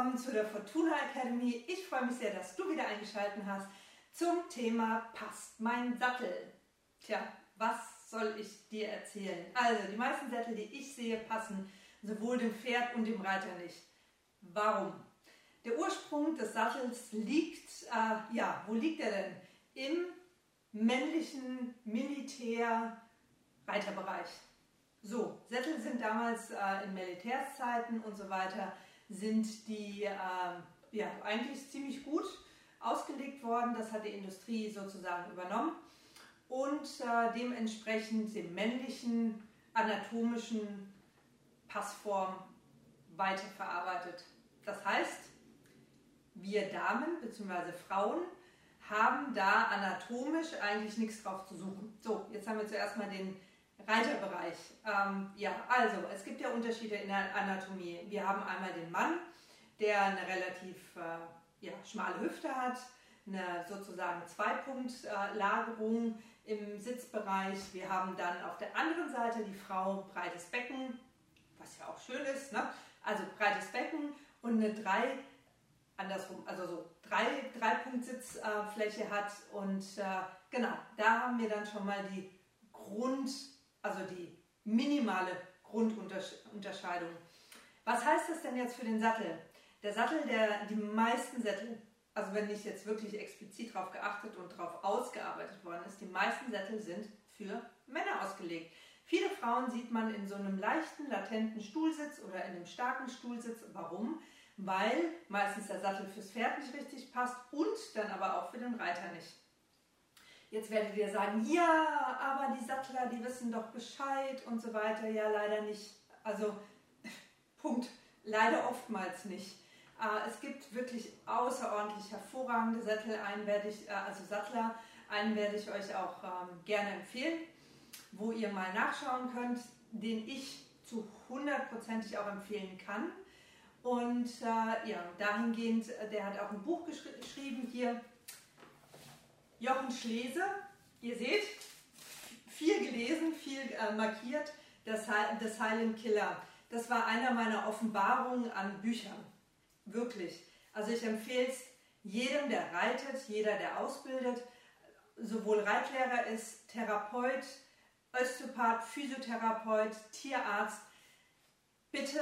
willkommen zu der Fortuna Academy. Ich freue mich sehr, dass du wieder eingeschaltet hast zum Thema Passt mein Sattel. Tja, was soll ich dir erzählen? Also, die meisten Sättel, die ich sehe, passen sowohl dem Pferd und dem Reiter nicht. Warum? Der Ursprung des Sattels liegt, äh, ja, wo liegt er denn? Im männlichen Militär-Reiterbereich. So, Sättel sind damals äh, in Militärszeiten und so weiter, sind die äh, ja, eigentlich ziemlich gut ausgelegt worden. Das hat die Industrie sozusagen übernommen und äh, dementsprechend den männlichen anatomischen Passform weiterverarbeitet. Das heißt, wir Damen bzw. Frauen haben da anatomisch eigentlich nichts drauf zu suchen. So, jetzt haben wir zuerst mal den Reiterbereich. Ähm, ja, also es gibt ja Unterschiede in der Anatomie. Wir haben einmal den Mann, der eine relativ äh, ja, schmale Hüfte hat, eine sozusagen Zweipunktlagerung äh, im Sitzbereich. Wir haben dann auf der anderen Seite die Frau breites Becken, was ja auch schön ist, ne? also breites Becken und eine drei andersrum, also so drei, drei Punkt Sitzfläche äh, hat und äh, genau, da haben wir dann schon mal die Grund also die minimale Grundunterscheidung. Was heißt das denn jetzt für den Sattel? Der Sattel, der die meisten Sättel, also wenn nicht jetzt wirklich explizit darauf geachtet und darauf ausgearbeitet worden ist, die meisten Sättel sind für Männer ausgelegt. Viele Frauen sieht man in so einem leichten, latenten Stuhlsitz oder in einem starken Stuhlsitz. Warum? Weil meistens der Sattel fürs Pferd nicht richtig passt und dann aber auch für den Reiter nicht. Jetzt werdet ihr sagen, ja, aber die Sattler, die wissen doch Bescheid und so weiter. Ja, leider nicht. Also, Punkt. Leider oftmals nicht. Äh, es gibt wirklich außerordentlich hervorragende Sättel, einen werde ich, äh, also Sattler, einen werde ich euch auch ähm, gerne empfehlen, wo ihr mal nachschauen könnt, den ich zu hundertprozentig auch empfehlen kann. Und äh, ja, dahingehend, der hat auch ein Buch geschrieben hier, Jochen Schlese, ihr seht, viel gelesen, viel äh, markiert, das, The Silent Killer. Das war einer meiner Offenbarungen an Büchern. Wirklich. Also ich empfehle es jedem, der reitet, jeder, der ausbildet, sowohl Reitlehrer ist, Therapeut, Osteopath, Physiotherapeut, Tierarzt. Bitte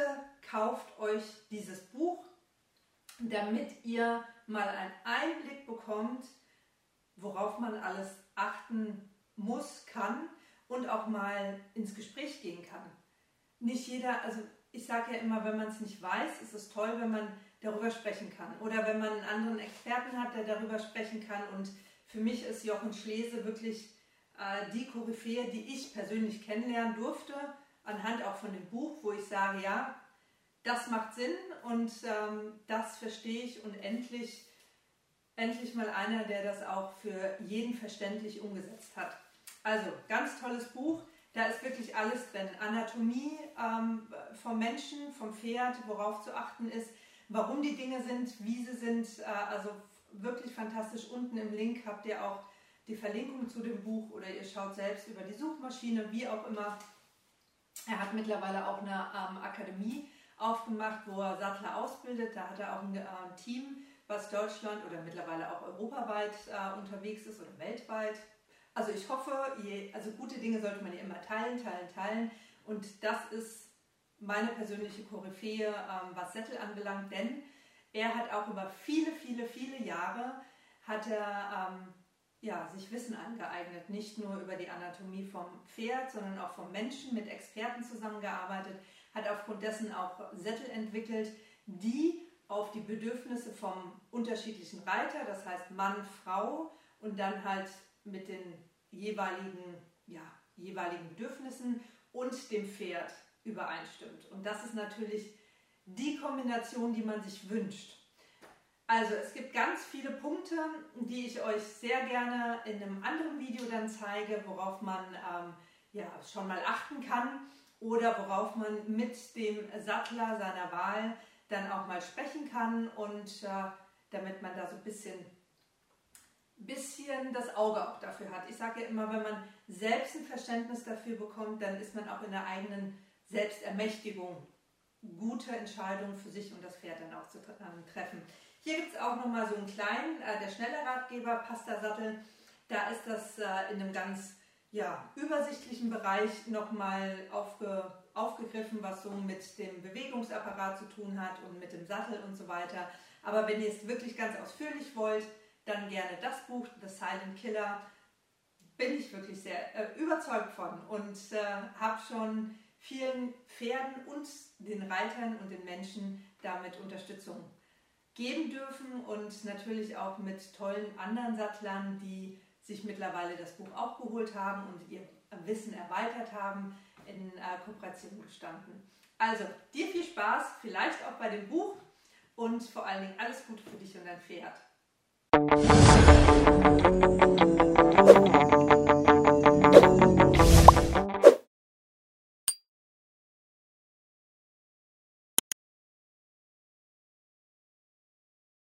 kauft euch dieses Buch, damit ihr mal einen Einblick bekommt, worauf man alles achten muss, kann und auch mal ins Gespräch gehen kann. Nicht jeder, also ich sage ja immer, wenn man es nicht weiß, ist es toll, wenn man darüber sprechen kann. Oder wenn man einen anderen Experten hat, der darüber sprechen kann. Und für mich ist Jochen Schlese wirklich äh, die Koryphäe, die ich persönlich kennenlernen durfte, anhand auch von dem Buch, wo ich sage, ja, das macht Sinn und ähm, das verstehe ich und endlich endlich mal einer, der das auch für jeden verständlich umgesetzt hat. Also, ganz tolles Buch. Da ist wirklich alles drin. Anatomie ähm, vom Menschen, vom Pferd, worauf zu achten ist, warum die Dinge sind, wie sie sind. Äh, also wirklich fantastisch. Unten im Link habt ihr auch die Verlinkung zu dem Buch oder ihr schaut selbst über die Suchmaschine, wie auch immer. Er hat mittlerweile auch eine ähm, Akademie aufgemacht, wo er Sattler ausbildet. Da hat er auch ein äh, Team was Deutschland oder mittlerweile auch europaweit äh, unterwegs ist oder weltweit. Also ich hoffe, je, also gute Dinge sollte man ja immer teilen, teilen, teilen. Und das ist meine persönliche Koryphäe, ähm, was Sättel anbelangt, denn er hat auch über viele, viele, viele Jahre hat er ähm, ja, sich Wissen angeeignet, nicht nur über die Anatomie vom Pferd, sondern auch vom Menschen, mit Experten zusammengearbeitet, hat aufgrund dessen auch Sättel entwickelt, die auf die Bedürfnisse vom unterschiedlichen Reiter, das heißt Mann, Frau und dann halt mit den jeweiligen, ja, jeweiligen Bedürfnissen und dem Pferd übereinstimmt. Und das ist natürlich die Kombination, die man sich wünscht. Also es gibt ganz viele Punkte, die ich euch sehr gerne in einem anderen Video dann zeige, worauf man ähm, ja, schon mal achten kann oder worauf man mit dem Sattler seiner Wahl dann auch mal sprechen kann und äh, damit man da so ein bisschen, bisschen das Auge auch dafür hat. Ich sage ja immer, wenn man selbst ein Verständnis dafür bekommt, dann ist man auch in der eigenen Selbstermächtigung gute Entscheidungen für sich und das Pferd dann auch zu äh, treffen. Hier gibt es auch nochmal so einen kleinen, äh, der schnelle Ratgeber, Pasta-Sattel. Da ist das äh, in einem ganz ja, übersichtlichen Bereich nochmal aufge, aufgegriffen, was so mit dem Bewegungsapparat zu tun hat und mit dem Sattel und so weiter. Aber wenn ihr es wirklich ganz ausführlich wollt, dann gerne das Buch, The Silent Killer. Bin ich wirklich sehr äh, überzeugt von und äh, habe schon vielen Pferden und den Reitern und den Menschen damit Unterstützung geben dürfen und natürlich auch mit tollen anderen Sattlern, die sich mittlerweile das Buch auch geholt haben und ihr Wissen erweitert haben, in äh, Kooperation gestanden. Also, dir viel Spaß, vielleicht auch bei dem Buch und vor allen Dingen alles Gute für dich und dein Pferd.